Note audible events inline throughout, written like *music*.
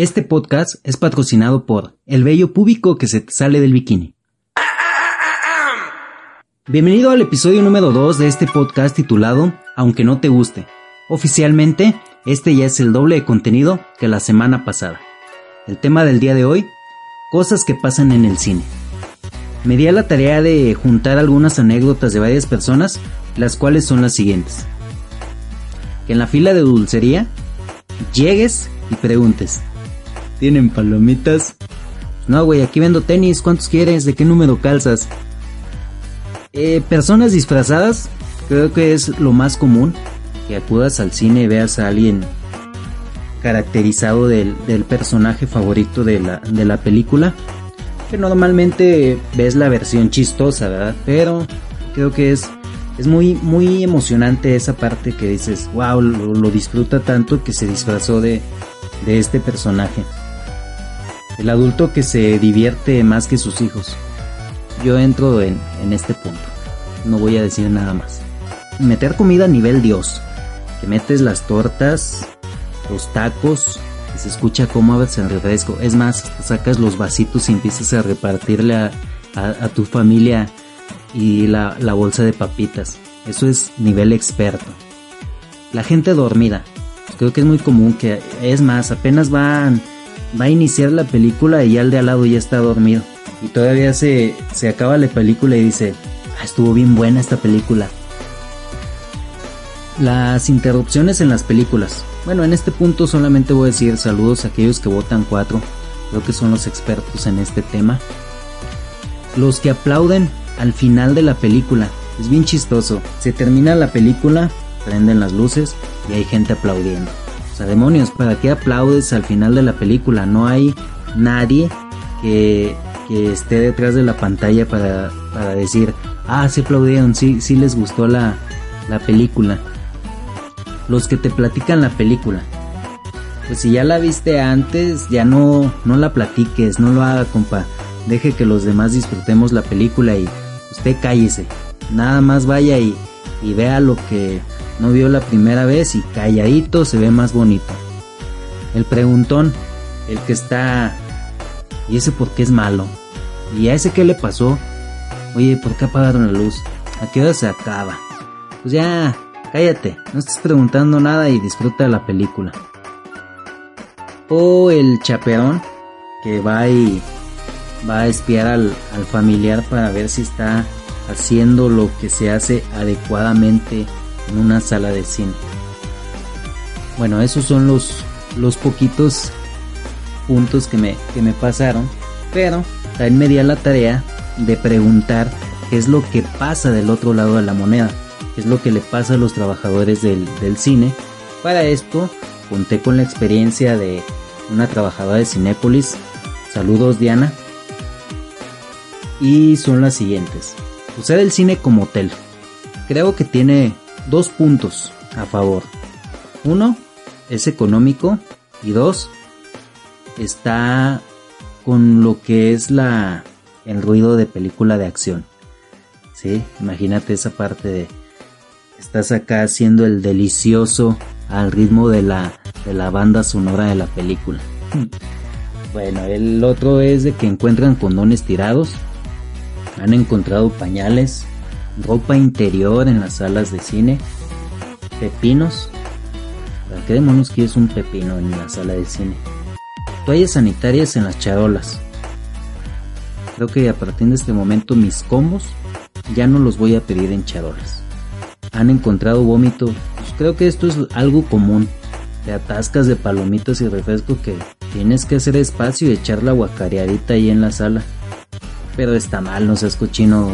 Este podcast es patrocinado por el bello público que se te sale del bikini. Bienvenido al episodio número 2 de este podcast titulado Aunque no te guste. Oficialmente, este ya es el doble de contenido que la semana pasada. El tema del día de hoy, cosas que pasan en el cine. Me di a la tarea de juntar algunas anécdotas de varias personas, las cuales son las siguientes. Que en la fila de dulcería llegues y preguntes, ¿tienen palomitas? No, güey, aquí vendo tenis, ¿cuántos quieres? ¿De qué número calzas? Eh, personas disfrazadas, creo que es lo más común, que acudas al cine y veas a alguien caracterizado del, personaje favorito de la, de la película. Que normalmente ves la versión chistosa, ¿verdad? Pero creo que es, es muy, muy emocionante esa parte que dices, wow, lo, disfruta tanto que se disfrazó de, de este personaje. El adulto que se divierte más que sus hijos. Yo entro en, este punto. No voy a decir nada más. Meter comida a nivel Dios. Que metes las tortas, los tacos, que se escucha cómo abres el refresco. Es más, sacas los vasitos y empiezas a repartirle a, a, tu familia y la, la bolsa de papitas. Eso es nivel experto. La gente dormida. Creo que es muy común que, es más, apenas van va a iniciar la película y ya el de al lado ya está dormido. Y todavía se, se acaba la película y dice, ah, estuvo bien buena esta película. Las interrupciones en las películas. Bueno, en este punto solamente voy a decir saludos a aquellos que votan 4. Creo que son los expertos en este tema. Los que aplauden al final de la película. Es bien chistoso. Se termina la película, prenden las luces y hay gente aplaudiendo demonios, ¿para qué aplaudes al final de la película? No hay nadie que, esté detrás de la pantalla para, decir, ah, se aplaudieron, sí, sí les gustó la, película. Los que te platican la película. Pues si ya la viste antes, ya no, no la platiques, no lo haga, compa. Deje que los demás disfrutemos la película y usted cállese. Nada más vaya y, y vea lo que no vio la primera vez y calladito se ve más bonito. El preguntón, el que está... ¿Y ese por qué es malo? ¿Y a ese qué le pasó? Oye, ¿por qué apagaron la luz? ¿A qué hora se acaba? Pues ya, cállate, no estés preguntando nada y disfruta la película. O el chaperón que va y va a espiar al, al familiar para ver si está haciendo lo que se hace adecuadamente en una sala de cine. Bueno, esos son los, los poquitos puntos que me, que me pasaron, pero también me di la tarea de preguntar qué es lo que pasa del otro lado de la moneda, qué es lo que le pasa a los trabajadores del, del cine. Para esto conté con la experiencia de una trabajadora de Cinépolis. Saludos Diana. Y son las siguientes. Usar el cine como hotel. Creo que tiene dos puntos a favor. Uno, es económico y dos, está con lo que es la el ruido de película de acción. Sí, imagínate esa parte de estás acá haciendo el delicioso al ritmo de la de la banda sonora de la película. *laughs* Bueno, el otro es de que encuentran condones tirados, han encontrado pañales, ropa interior en las salas de cine, pepinos. ¿Para qué demonios quieres un pepino en la sala de cine? Toallas sanitarias en las charolas. Creo que a partir de este momento mis combos ya no los voy a pedir en charolas. Han encontrado vómito. Pues creo que esto es algo común. Te atascas de palomitas y refresco que tienes que hacer espacio y echar la guacareadita ahí en la sala. Pero está mal, no seas cochino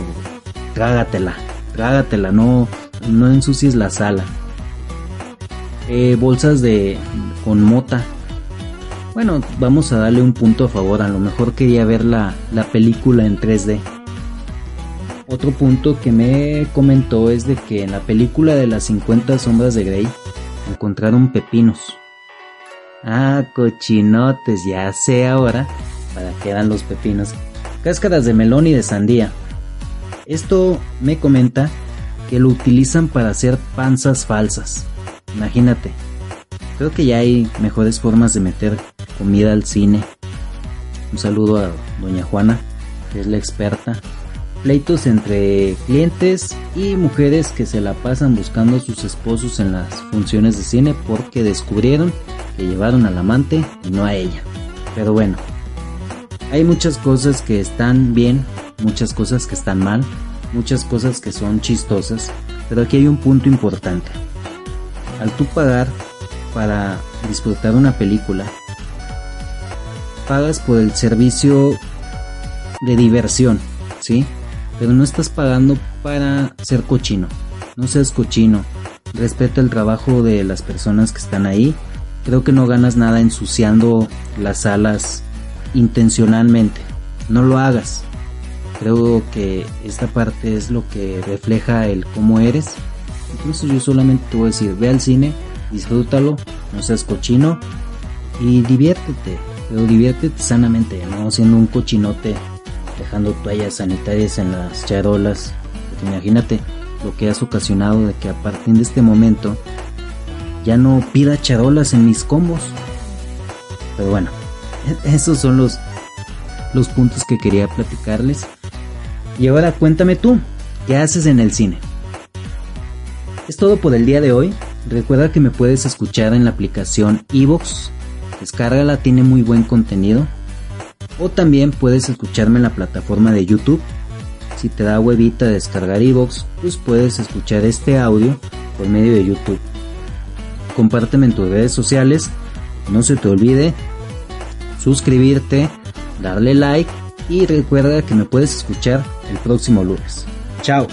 trágatela, trágatela, no, no ensucies la sala. Eh, bolsas de con mota. Bueno, vamos a darle un punto a favor. A lo mejor quería ver la, la película en 3D. Otro punto que me comentó es de que en la película de las 50 sombras de Grey encontraron pepinos. Ah, cochinotes, ya sé ahora para qué eran los pepinos. Cáscaras de melón y de sandía. Esto me comenta que lo utilizan para hacer panzas falsas. Imagínate. Creo que ya hay mejores formas de meter comida al cine. Un saludo a doña Juana, que es la experta. Pleitos entre clientes y mujeres que se la pasan buscando a sus esposos en las funciones de cine porque descubrieron que llevaron al amante y no a ella. Pero bueno, hay muchas cosas que están bien, muchas cosas que están mal, muchas cosas que son chistosas, pero aquí hay un punto importante. Al tú pagar para disfrutar una película, pagas por el servicio de diversión, ¿sí? Pero no estás pagando para ser cochino. No seas cochino. Respeta el trabajo de las personas que están ahí. Creo que no ganas nada ensuciando las salas intencionalmente. No lo hagas. Creo que esta parte es lo que refleja el cómo eres. Entonces yo solamente te voy a decir, ve al cine, disfrútalo, no seas cochino y diviértete. Pero diviértete sanamente, no siendo un cochinote, dejando toallas sanitarias en las charolas. Porque imagínate lo que has ocasionado de que a partir de este momento ya no pida charolas en mis combos. Pero bueno, *laughs* esos son los, los puntos que quería platicarles. Y ahora cuéntame tú, ¿qué haces en el cine? Es todo por el día de hoy. Recuerda que me puedes escuchar en la aplicación Evox. Descárgala, tiene muy buen contenido. O también puedes escucharme en la plataforma de YouTube. Si te da huevita descargar Evox, pues puedes escuchar este audio por medio de YouTube. Compárteme en tus redes sociales. No se te olvide suscribirte, darle like y recuerda que me puedes escuchar el próximo lunes. Chao.